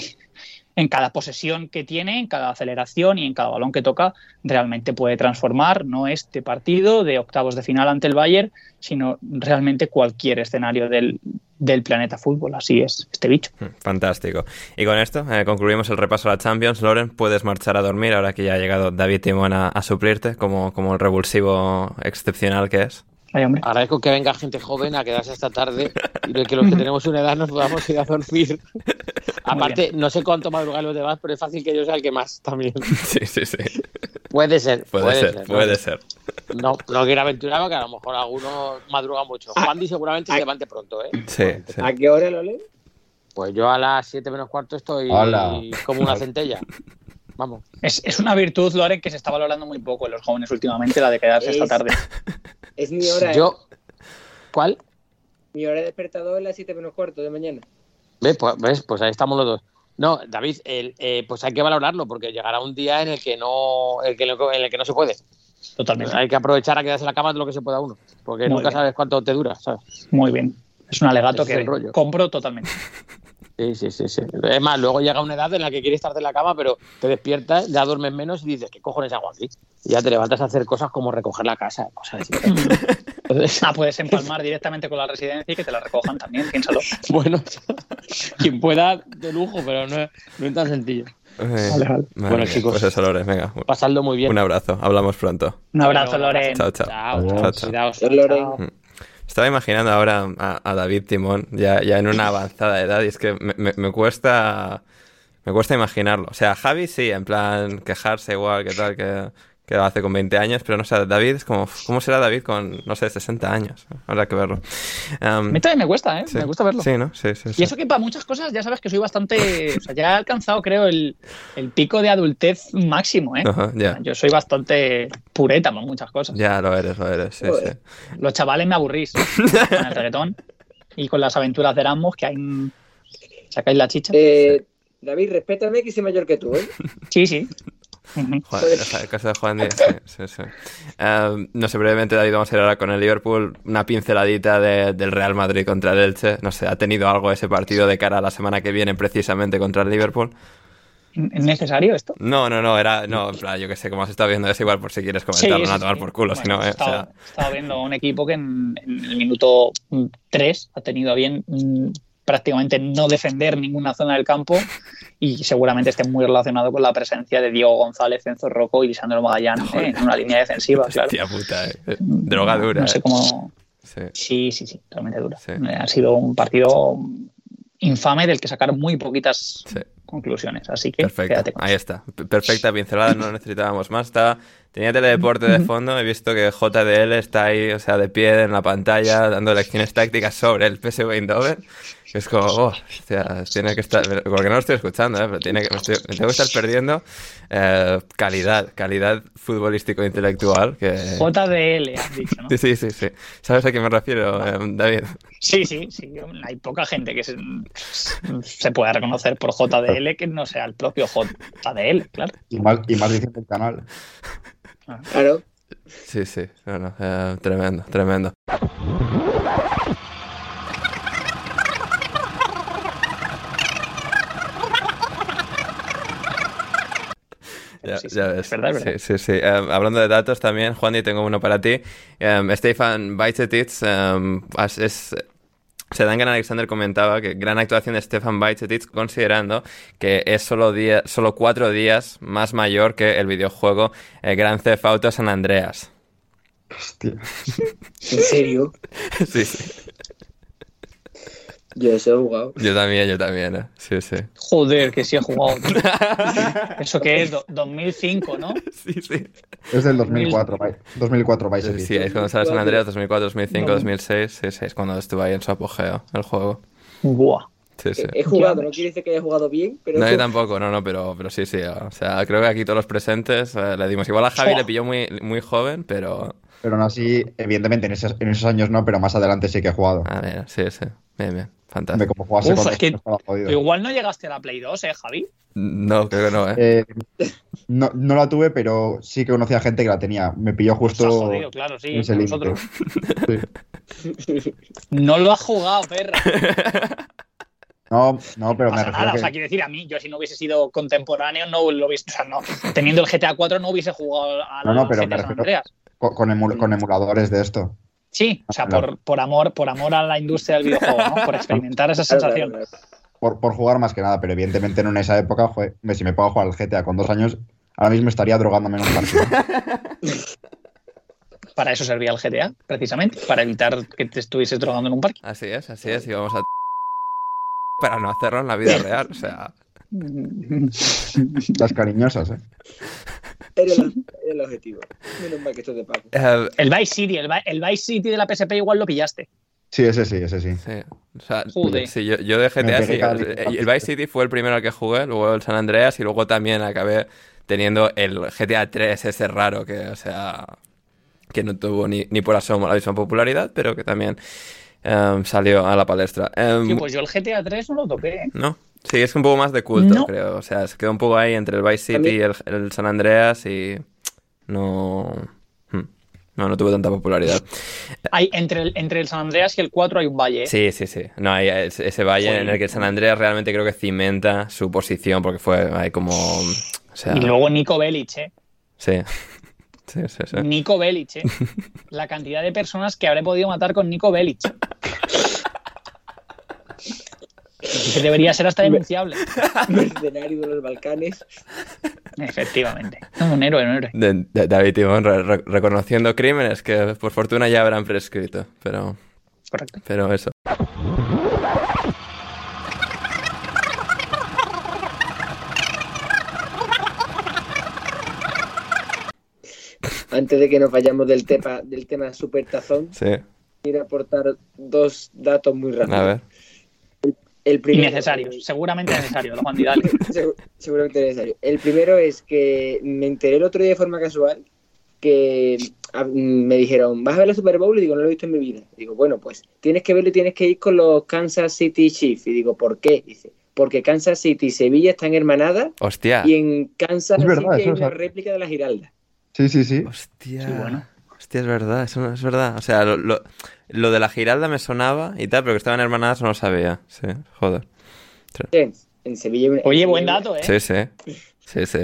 [SPEAKER 5] en cada posesión que tiene, en cada aceleración y en cada balón que toca, realmente puede transformar no este partido de octavos de final ante el Bayern, sino realmente cualquier escenario del, del planeta fútbol. Así es, este bicho.
[SPEAKER 1] Fantástico. Y con esto eh, concluimos el repaso a la Champions. Loren, puedes marchar a dormir ahora que ya ha llegado David Timón a, a suplirte como, como el revulsivo excepcional que es.
[SPEAKER 2] Ay, Agradezco que venga gente joven a quedarse esta tarde y que los que tenemos una edad nos podamos ir a dormir. Aparte, no sé cuánto madrugar los demás, pero es fácil que yo sea el que más también.
[SPEAKER 1] Sí, sí, sí.
[SPEAKER 2] Puede ser.
[SPEAKER 1] Puede,
[SPEAKER 2] puede
[SPEAKER 1] ser,
[SPEAKER 2] ser,
[SPEAKER 1] puede ser.
[SPEAKER 2] No, no quiero aventurar que a lo mejor algunos madruga mucho.
[SPEAKER 4] Ah,
[SPEAKER 2] Juan seguramente
[SPEAKER 4] ah,
[SPEAKER 2] se levante pronto, ¿eh?
[SPEAKER 1] Sí, sí.
[SPEAKER 4] ¿A qué hora lo leen?
[SPEAKER 2] Pues yo a las 7 menos cuarto estoy
[SPEAKER 3] Hola.
[SPEAKER 2] como una centella. Vamos.
[SPEAKER 5] Es, es, una virtud, Loren, que se está valorando muy poco en los jóvenes últimamente, la de quedarse
[SPEAKER 4] Es-
[SPEAKER 5] esta tarde.
[SPEAKER 4] Es mi hora. ¿eh?
[SPEAKER 2] Yo. ¿Cuál?
[SPEAKER 4] Mi hora de despertador es las 7 menos cuarto de mañana.
[SPEAKER 2] ¿Ves? Pues, ¿ves? Pues ahí estamos los dos. No, David, el, eh, pues hay que valorarlo porque llegará un día en el que no, el que, en el que no se puede.
[SPEAKER 5] Totalmente.
[SPEAKER 2] Hay que aprovechar a quedarse en la cama lo que se pueda uno, porque
[SPEAKER 5] Muy
[SPEAKER 2] nunca
[SPEAKER 5] bien.
[SPEAKER 2] sabes cuánto te dura, ¿sabes?
[SPEAKER 5] Muy bien. Es un alegato
[SPEAKER 2] es
[SPEAKER 5] que
[SPEAKER 2] rollo.
[SPEAKER 5] compro totalmente.
[SPEAKER 2] Sí, sí, sí, sí. Es más, luego llega una edad en la que quieres estar en la cama, pero te despiertas, ya duermes menos y dices, ¿qué cojones hago aquí? Y ya te levantas a hacer cosas como recoger la casa, cosas así. Entonces,
[SPEAKER 5] Ah, puedes empalmar directamente con la residencia y que te la recojan también, piénsalo.
[SPEAKER 2] bueno, quien pueda, de lujo, pero no, no es tan sencillo.
[SPEAKER 1] Eh,
[SPEAKER 5] Vale, vale.
[SPEAKER 2] Bueno,
[SPEAKER 1] mía,
[SPEAKER 2] chicos.
[SPEAKER 1] Pues eso, Loren, venga.
[SPEAKER 2] Pasadlo muy bien.
[SPEAKER 1] Un abrazo, hablamos pronto.
[SPEAKER 5] Un abrazo, Loren.
[SPEAKER 1] Chao, chao.
[SPEAKER 2] Chao, chao,
[SPEAKER 1] Chao, chao.
[SPEAKER 2] Chao.
[SPEAKER 1] Estaba imaginando ahora a, David Timón ya, ya en una avanzada edad y es que me, me- me cuesta me cuesta imaginarlo. O sea, Javi sí, en plan quejarse igual que tal que, que lo hace con 20 años, pero no sé, David es como, ¿cómo será David con, no sé, 60 años? Habrá que verlo.
[SPEAKER 5] A
[SPEAKER 1] Um,
[SPEAKER 5] mí también me cuesta, ¿eh?
[SPEAKER 1] sí.
[SPEAKER 5] Me gusta verlo.
[SPEAKER 1] Sí, ¿no? Sí, sí, sí.
[SPEAKER 5] Y eso que para muchas cosas ya sabes que soy bastante. O sea, ya he alcanzado, creo, el, el pico de adultez máximo, ¿eh?
[SPEAKER 1] Ajá, ya,
[SPEAKER 5] Yo soy bastante pureta con muchas cosas.
[SPEAKER 1] ya lo eres, lo eres, sí, sí.
[SPEAKER 4] Joder.
[SPEAKER 5] Los chavales me aburrís con el reggaetón y con las aventuras de Erasmus que hay. ¿Sacáis la chicha?
[SPEAKER 4] Eh, David, respétame que soy mayor que tú, ¿eh?
[SPEAKER 5] Sí, sí.
[SPEAKER 1] Juan, el caso de Juan Díaz, sí, sí, sí. Um, no sé, brevemente, David, vamos a ir ahora con el Liverpool. Una pinceladita de- del Real Madrid contra el Elche. No sé, ¿ha tenido algo ese partido de cara a la semana que viene precisamente contra el Liverpool?
[SPEAKER 5] ¿Es necesario esto?
[SPEAKER 1] No, no, no, era, no, en plan, yo que sé, como has estado viendo, es igual por si quieres comentarlo, no a tomar por culo,
[SPEAKER 5] Bueno,
[SPEAKER 1] si no,
[SPEAKER 5] he
[SPEAKER 1] eh, o
[SPEAKER 5] estado,
[SPEAKER 1] sea,
[SPEAKER 5] viendo un equipo que en, en el minuto 3 ha tenido a bien mm, prácticamente no defender ninguna zona del campo y seguramente esté muy relacionado con la presencia de Diego González, Enzo Rocco y Lisandro Magallán eh, en una línea defensiva, claro.
[SPEAKER 1] hostia puta, eh. droga dura.
[SPEAKER 5] No sé
[SPEAKER 1] eh.
[SPEAKER 5] cómo...
[SPEAKER 1] Sí.
[SPEAKER 5] Sí, sí, sí, totalmente dura.
[SPEAKER 1] Sí.
[SPEAKER 5] Eh, Ha sido un partido infame del que sacar muy poquitas
[SPEAKER 1] Sí.
[SPEAKER 5] conclusiones, así que quédate
[SPEAKER 1] Perfecto,
[SPEAKER 5] con
[SPEAKER 1] ahí está. Perfecta pincelada, no necesitábamos más. Está, tenía teledeporte de fondo, he visto que JDL está ahí, o sea, de pie en la pantalla, dando lecciones tácticas sobre el PSV Eindhoven. Que es como, oh, hostia, tiene que estar, porque no lo estoy escuchando, ¿eh? pero tiene que, me, estoy- me tengo que estar perdiendo eh, calidad, calidad futbolístico-intelectual. Que...
[SPEAKER 5] JDL, has dicho, ¿no?
[SPEAKER 1] Sí, sí, sí, sí. ¿Sabes a qué me refiero, eh, David?
[SPEAKER 5] Sí, sí, sí. Hay poca gente que se, se pueda reconocer por JDL que no sea el propio JDL, claro.
[SPEAKER 3] Y más, y más diciendo el canal.
[SPEAKER 4] Claro.
[SPEAKER 1] Sí, sí, no, no, eh, tremendo, tremendo. Ya,
[SPEAKER 5] Sí, sí,
[SPEAKER 1] ya
[SPEAKER 5] es
[SPEAKER 1] ves.
[SPEAKER 5] verdad, es verdad.
[SPEAKER 1] Sí, sí, sí. Eh, hablando de datos también, Juan, y tengo uno para ti. Um, Stefan Bajcetic um, es... Sedangan Alexander comentaba que gran actuación de Stefan Bajcetic considerando que es solo, día, solo cuatro días más mayor que el videojuego eh, Grand Theft Auto San Andreas.
[SPEAKER 3] Hostia.
[SPEAKER 4] ¿En serio?
[SPEAKER 1] sí, sí.
[SPEAKER 4] Yo eso he jugado.
[SPEAKER 1] Yo también, yo también, ¿eh? Sí, sí.
[SPEAKER 5] Joder, que sí he jugado. tío. ¿Eso qué es? Do- 2005, ¿no?
[SPEAKER 1] Sí, sí.
[SPEAKER 3] Es del 2004, Vi- 2004 Vice City.
[SPEAKER 1] Sí, es cuando sale San Andreas, 2004, 2005,
[SPEAKER 5] No.
[SPEAKER 1] 2006. Sí, sí, es cuando estuvo ahí en su apogeo el juego.
[SPEAKER 5] Buah.
[SPEAKER 1] Sí, sí.
[SPEAKER 4] He jugado, no quiere decir que haya jugado bien, pero
[SPEAKER 1] No, yo tampoco, no, no, pero, pero sí, sí. O sea, creo que aquí todos los presentes eh, le dimos. Igual a Javi le pilló muy, muy joven, pero.
[SPEAKER 3] Pero aún así, evidentemente, en esos, en esos años no, pero más adelante sí que he jugado.
[SPEAKER 1] A ver, sí, sí. Bien, bien.
[SPEAKER 3] De
[SPEAKER 1] Fantástico.
[SPEAKER 3] cómo jugase
[SPEAKER 5] Uf,
[SPEAKER 3] con
[SPEAKER 5] es que-
[SPEAKER 3] esto, estaba jodido.
[SPEAKER 5] Igual no llegaste a la Play 2, ¿eh, Javi?
[SPEAKER 1] No, creo que no, ¿eh?
[SPEAKER 3] Eh, no, no la tuve, pero sí que conocía gente que la tenía. Me pilló
[SPEAKER 5] ha
[SPEAKER 3] justo
[SPEAKER 5] jodido, claro, sí.
[SPEAKER 3] en ese límite.
[SPEAKER 5] nosotros.
[SPEAKER 3] Sí.
[SPEAKER 5] No lo has jugado, perra.
[SPEAKER 3] No, no, pero
[SPEAKER 5] No
[SPEAKER 3] me refiero
[SPEAKER 5] nada,
[SPEAKER 3] que...
[SPEAKER 5] o sea, quiero decir, a mí, yo si no hubiese sido contemporáneo, no lo hubiese, o sea, no, teniendo el GTA 4 no hubiese jugado a la
[SPEAKER 3] No, no, pero
[SPEAKER 5] GTA
[SPEAKER 3] me
[SPEAKER 5] San
[SPEAKER 3] refiero-
[SPEAKER 5] Andreas.
[SPEAKER 3] con, con emuladores de esto.
[SPEAKER 5] Sí, o sea,
[SPEAKER 3] Claro.
[SPEAKER 5] por, por amor, por amor a la industria del videojuego, ¿no? Por experimentar esa sensación.
[SPEAKER 3] Por, por jugar más que nada, pero evidentemente no en esa época, joder, si me puedo jugar al GTA con dos años, ahora mismo estaría drogándome en un parque.
[SPEAKER 5] Para eso servía el GTA, precisamente, para evitar que te estuvieses drogando en un parque.
[SPEAKER 1] Así es, así es. Y vamos a. Para no hacerlo en la vida real. O sea.
[SPEAKER 3] Las cariñosas, ¿eh?
[SPEAKER 4] Era el, era el objetivo. Menos mal que esto es de pago.
[SPEAKER 1] eh,
[SPEAKER 5] El Vice City, el, el Vice City de la PSP igual lo pillaste.
[SPEAKER 3] Sí, ese sí, ese sí.
[SPEAKER 1] sí. O sea,
[SPEAKER 5] Joder.
[SPEAKER 1] sí, yo, yo de GTA sí.
[SPEAKER 3] cada
[SPEAKER 1] el, Vice City fue el primero al que jugué, luego el San Andreas y luego también acabé teniendo el GTA 3 ese raro que, o sea, que no tuvo ni, ni por asomo la misma popularidad, pero que también em, salió a la palestra. Em,
[SPEAKER 5] Sí, pues yo el GTA 3 no lo toqué. ¿eh?
[SPEAKER 1] No, sí, es un poco más de culto,
[SPEAKER 5] No.
[SPEAKER 1] creo. O sea, se quedó un poco ahí entre el Vice City y el, el San Andreas y no... hmm, No, no tuvo tanta popularidad.
[SPEAKER 5] Hay, entre, el, entre el San Andreas y el 4 hay un valle.
[SPEAKER 1] Sí, sí, sí. No, hay ese ese valle
[SPEAKER 5] Joder.
[SPEAKER 1] en el que el San Andreas realmente creo que cimenta su posición porque fue ahí como... O sea,
[SPEAKER 5] Y luego Nico Bellic, ¿eh?
[SPEAKER 1] sí. Sí, sí, sí.
[SPEAKER 5] Nico Bellic, ¿eh? La cantidad de personas que habré podido matar con Nico Bellic. Que debería ser hasta denunciable.
[SPEAKER 4] Mercenario de los Balcanes.
[SPEAKER 5] Efectivamente. Un héroe, un héroe.
[SPEAKER 1] De- de- David Timón re- re- reconociendo crímenes que por fortuna ya habrán prescrito, pero,
[SPEAKER 5] Correcto.
[SPEAKER 1] pero eso.
[SPEAKER 4] Antes de que nos vayamos del tema, del tema Super Tazón,
[SPEAKER 1] Sí,
[SPEAKER 4] quiero aportar dos datos muy rápidos.
[SPEAKER 1] a ver.
[SPEAKER 4] El primero.
[SPEAKER 5] Seguramente necesarios, Juan Didal.
[SPEAKER 4] Segu- Seguramente necesario. El primero es que me enteré el otro día de forma casual que a- me dijeron, ¿vas a ver la Super Bowl? Y digo, no lo he visto en mi vida. Y digo, bueno, pues tienes que verlo y tienes que ir con los Kansas City Chiefs. Y digo, ¿por qué? Dice, porque Kansas City y Sevilla están hermanadas
[SPEAKER 1] Hostia.
[SPEAKER 4] y en Kansas
[SPEAKER 3] Es verdad,
[SPEAKER 4] City hay una
[SPEAKER 3] sea-
[SPEAKER 4] réplica de la Giralda.
[SPEAKER 3] Sí, sí, sí.
[SPEAKER 1] Hostia.
[SPEAKER 5] Sí, bueno.
[SPEAKER 1] Hostia, es verdad, eso no- es verdad. O sea, lo, lo, lo de la Giralda me sonaba y tal, pero que estaban hermanadas no lo sabía. Sí, joder.
[SPEAKER 4] Sí, En Sevilla una-
[SPEAKER 5] Oye,
[SPEAKER 4] en
[SPEAKER 5] buen dato, ¿eh?
[SPEAKER 1] Sí, sí. Sí, sí.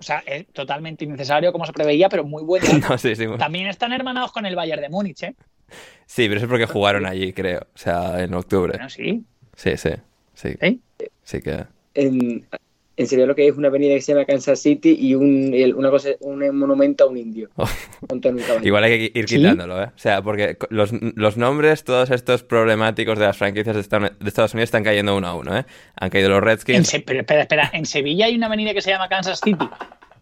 [SPEAKER 5] O sea, es totalmente innecesario como se preveía, pero muy buen dato.
[SPEAKER 1] No, sí, sí.
[SPEAKER 5] También están hermanados con el Bayern de Múnich, ¿eh?
[SPEAKER 1] Sí, pero eso es porque jugaron allí, creo. O sea, en octubre.
[SPEAKER 5] Bueno, sí.
[SPEAKER 1] Sí, sí. Sí,
[SPEAKER 5] ¿Eh?
[SPEAKER 1] sí que.
[SPEAKER 4] En, en Sevilla lo que hay es una avenida que se llama Kansas City y un, el- una cosa, un monumento a un indio.
[SPEAKER 1] Igual hay que ir
[SPEAKER 5] ¿Sí?
[SPEAKER 1] quitándolo, ¿eh? O sea, porque los, los nombres, todos estos problemáticos de las franquicias de Estados de Estados Unidos están cayendo uno a uno, ¿eh? Han caído los
[SPEAKER 5] En
[SPEAKER 1] Redskins.
[SPEAKER 5] Se- pero espera, espera. En Sevilla hay una avenida que se llama Kansas City.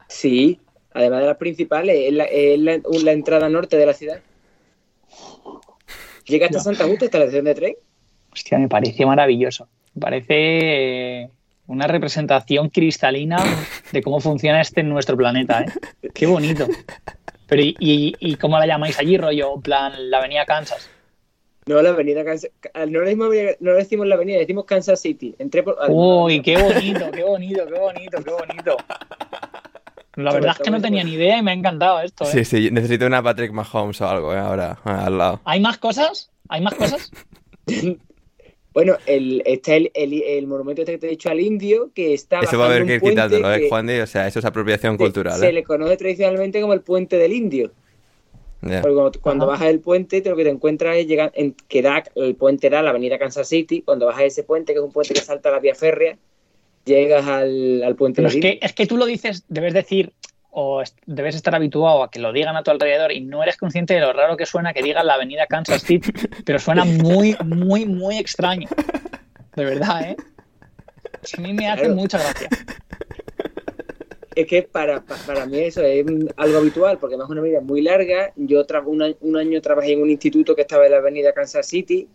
[SPEAKER 4] Sí, además de las principales, es la, es la- la entrada norte de la ciudad. Llega hasta Santa Justa, hasta la estación de tren.
[SPEAKER 5] Hostia, me parece maravilloso. Me parece eh, una representación cristalina de cómo funciona este en nuestro planeta, ¿eh? Qué bonito. Pero ¿y, y, y cómo la llamáis allí, rollo? En plan, la avenida Kansas.
[SPEAKER 4] No, la avenida Kansas. No le decimos, avenida- no le decimos la avenida, decimos Kansas City. Entré por.
[SPEAKER 5] Uy, qué bonito, qué bonito, qué bonito, qué bonito. La verdad es que no tenía ni idea y me ha encantado esto, ¿eh?
[SPEAKER 1] Sí, sí, necesito una Patrick Mahomes o algo, ¿eh? Ahora, al lado.
[SPEAKER 5] ¿Hay más cosas? ¿Hay más cosas?
[SPEAKER 4] Bueno, el, está el, el, el monumento este que te he dicho al indio, que está.
[SPEAKER 1] Eso va a haber
[SPEAKER 4] bajando
[SPEAKER 1] que ir quitándolo, ¿eh,
[SPEAKER 4] que
[SPEAKER 1] Juan Di? O sea, eso es apropiación
[SPEAKER 4] se-
[SPEAKER 1] cultural,
[SPEAKER 4] Se
[SPEAKER 1] ¿eh?
[SPEAKER 4] le conoce tradicionalmente como el puente del indio. Porque cuando, cuando bajas el puente, te- lo que te encuentras es llegar, en, que da, el puente da la avenida Kansas City. Cuando bajas ese puente, que es un puente que salta la vía férrea, llegas al, al puente
[SPEAKER 5] Pero
[SPEAKER 4] del
[SPEAKER 5] es que,
[SPEAKER 4] indio.
[SPEAKER 5] es que tú lo dices, debes decir, o debes estar habituado a que lo digan a tu alrededor y no eres consciente de lo raro que suena que digan la avenida Kansas City, pero suena muy, muy, muy extraño. De verdad, ¿eh? A mí me hace mucha gracia.
[SPEAKER 4] Es que para, pa- para mí eso es algo habitual, porque además es una vida muy larga. Yo un, año, un año trabajé en un instituto que estaba en la avenida Kansas City,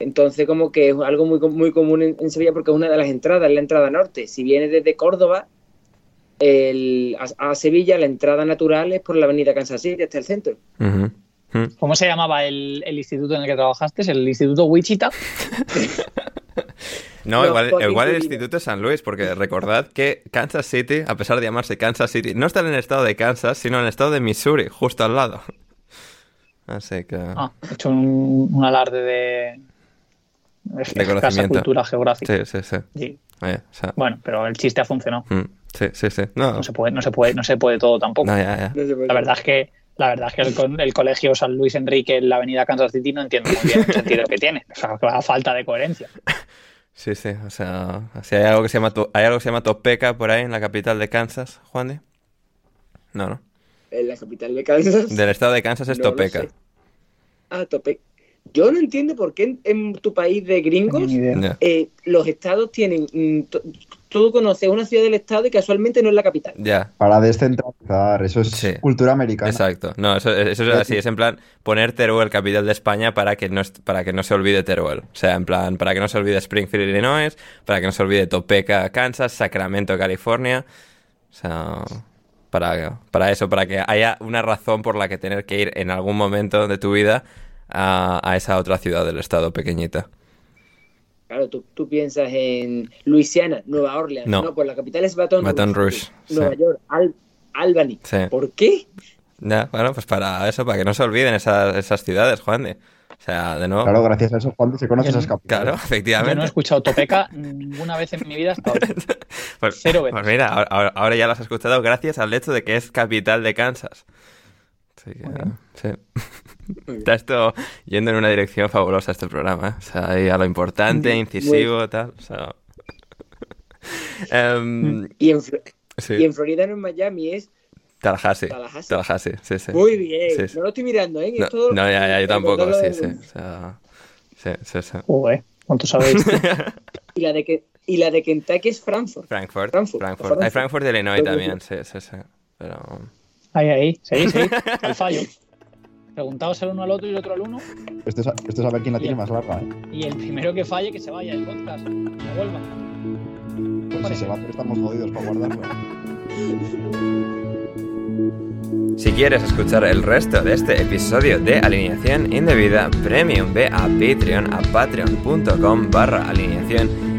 [SPEAKER 4] entonces como que es algo muy, muy común en, en Sevilla porque es una de las entradas, la entrada norte. Si vienes desde Córdoba el- a, a Sevilla, la entrada natural es por la avenida Kansas City hasta el centro.
[SPEAKER 5] ¿Cómo se llamaba el, el instituto en el que trabajaste? ¿El Instituto Wichita?
[SPEAKER 1] No,
[SPEAKER 4] No,
[SPEAKER 1] igual, el. Instituto de San Luis, porque recordad que Kansas City, a pesar de llamarse Kansas City, no está en el estado de Kansas, sino en el estado de Missouri, justo al lado. Así que...
[SPEAKER 5] Ah, he hecho un, un alarde de, de
[SPEAKER 1] conocimiento.
[SPEAKER 5] cultura geográfica.
[SPEAKER 1] Sí, sí, sí.
[SPEAKER 5] Sí.
[SPEAKER 1] Oye, o sea,
[SPEAKER 5] Bueno, pero el chiste ha funcionado.
[SPEAKER 1] mm, sí, sí, sí. No,
[SPEAKER 5] No se puede, no se puede, no se puede todo tampoco.
[SPEAKER 1] no, ya, ya.
[SPEAKER 5] La verdad es que la verdad es que el, con- el colegio San Luis Enrique en la avenida Kansas City no entiendo muy bien el sentido que tiene. O sea, que va a falta de coherencia.
[SPEAKER 1] Sí, sí, o sea, si hay algo que se llama hay algo que se llama Topeka por ahí en la capital de Kansas, Juan de. No, no.
[SPEAKER 4] En la capital de Kansas.
[SPEAKER 1] Del estado de Kansas es
[SPEAKER 4] No
[SPEAKER 1] Topeka.
[SPEAKER 4] Ah, tope. Yo no entiendo por qué en, en tu país de gringos eh, los estados tienen. mm, to- todo conoce una ciudad del estado y casualmente no es la capital.
[SPEAKER 1] ya,
[SPEAKER 3] Para descentralizar, eso es
[SPEAKER 1] Sí.
[SPEAKER 3] cultura americana.
[SPEAKER 1] exacto. No, eso, eso es así, es en plan poner Teruel capital de España para que no para que no se olvide Teruel. O sea, en plan, para que no se olvide Springfield, Illinois, para que no se olvide Topeka, Kansas, Sacramento, California. O sea, para, para eso, para que haya una razón por la que tener que ir en algún momento de tu vida a, a esa otra ciudad del estado pequeñita.
[SPEAKER 4] Claro, tú, tú piensas en Luisiana, Nueva Orleans.
[SPEAKER 1] No.
[SPEAKER 4] No, pues la capital es Baton,
[SPEAKER 1] Baton Rouge,
[SPEAKER 4] Nueva
[SPEAKER 1] sí.
[SPEAKER 4] York, Al- Albany.
[SPEAKER 1] Sí.
[SPEAKER 4] ¿Por qué?
[SPEAKER 1] Ya, bueno, pues para eso, para que no se olviden esas, esas ciudades, Juan de. O sea, de nuevo.
[SPEAKER 3] Claro, gracias a eso, Juan, se conoce
[SPEAKER 5] Yo no-
[SPEAKER 3] esas capitales.
[SPEAKER 1] Claro,
[SPEAKER 5] Yo
[SPEAKER 1] efectivamente.
[SPEAKER 5] no he escuchado Topeca ninguna vez en mi vida hasta ahora.
[SPEAKER 1] Pues,
[SPEAKER 5] Cero veces.
[SPEAKER 1] pues mira, ahora- ahora, ya lo has escuchado gracias al hecho de que es capital de Kansas. Así que, sí. Está esto yendo en una dirección fabulosa este programa, ¿eh? O sea, ahí a lo importante, incisivo, tal. O sea... Em,
[SPEAKER 4] Y en,
[SPEAKER 1] sí,
[SPEAKER 4] y en Florida, no en Miami, es
[SPEAKER 1] Tallahassee.
[SPEAKER 4] Tallahassee.
[SPEAKER 1] Tallahassee, sí, sí.
[SPEAKER 4] muy bien.
[SPEAKER 1] Sí, sí.
[SPEAKER 4] No lo estoy mirando, ¿eh?
[SPEAKER 1] No,
[SPEAKER 4] todo-
[SPEAKER 1] no, ya, ya, yo tampoco, sí, sí. O sea, sí, sí, sí.
[SPEAKER 5] Joder, ¿cuánto sabéis?
[SPEAKER 4] Y la de, que, y la de Kentucky es Frankfurt.
[SPEAKER 1] Frankfurt,
[SPEAKER 4] Frankfurt,
[SPEAKER 1] Frankfurt. Hay Frankfurt de Illinois también, sí, sí, sí. Pero...
[SPEAKER 5] Ahí, ahí, seguid, seguid. Al fallo. Preguntaos el uno al otro y el otro al uno.
[SPEAKER 3] Esto es, esto es a ver quién la tiene más larga, ¿eh?
[SPEAKER 5] Y el primero que falle, que se vaya del podcast. Que vuelva.
[SPEAKER 3] Pues si se va estamos jodidos para guardarlo.
[SPEAKER 1] Si quieres escuchar el resto de este episodio de Alineación Indebida Premium, ve a Patreon, a patreon.com barra alineación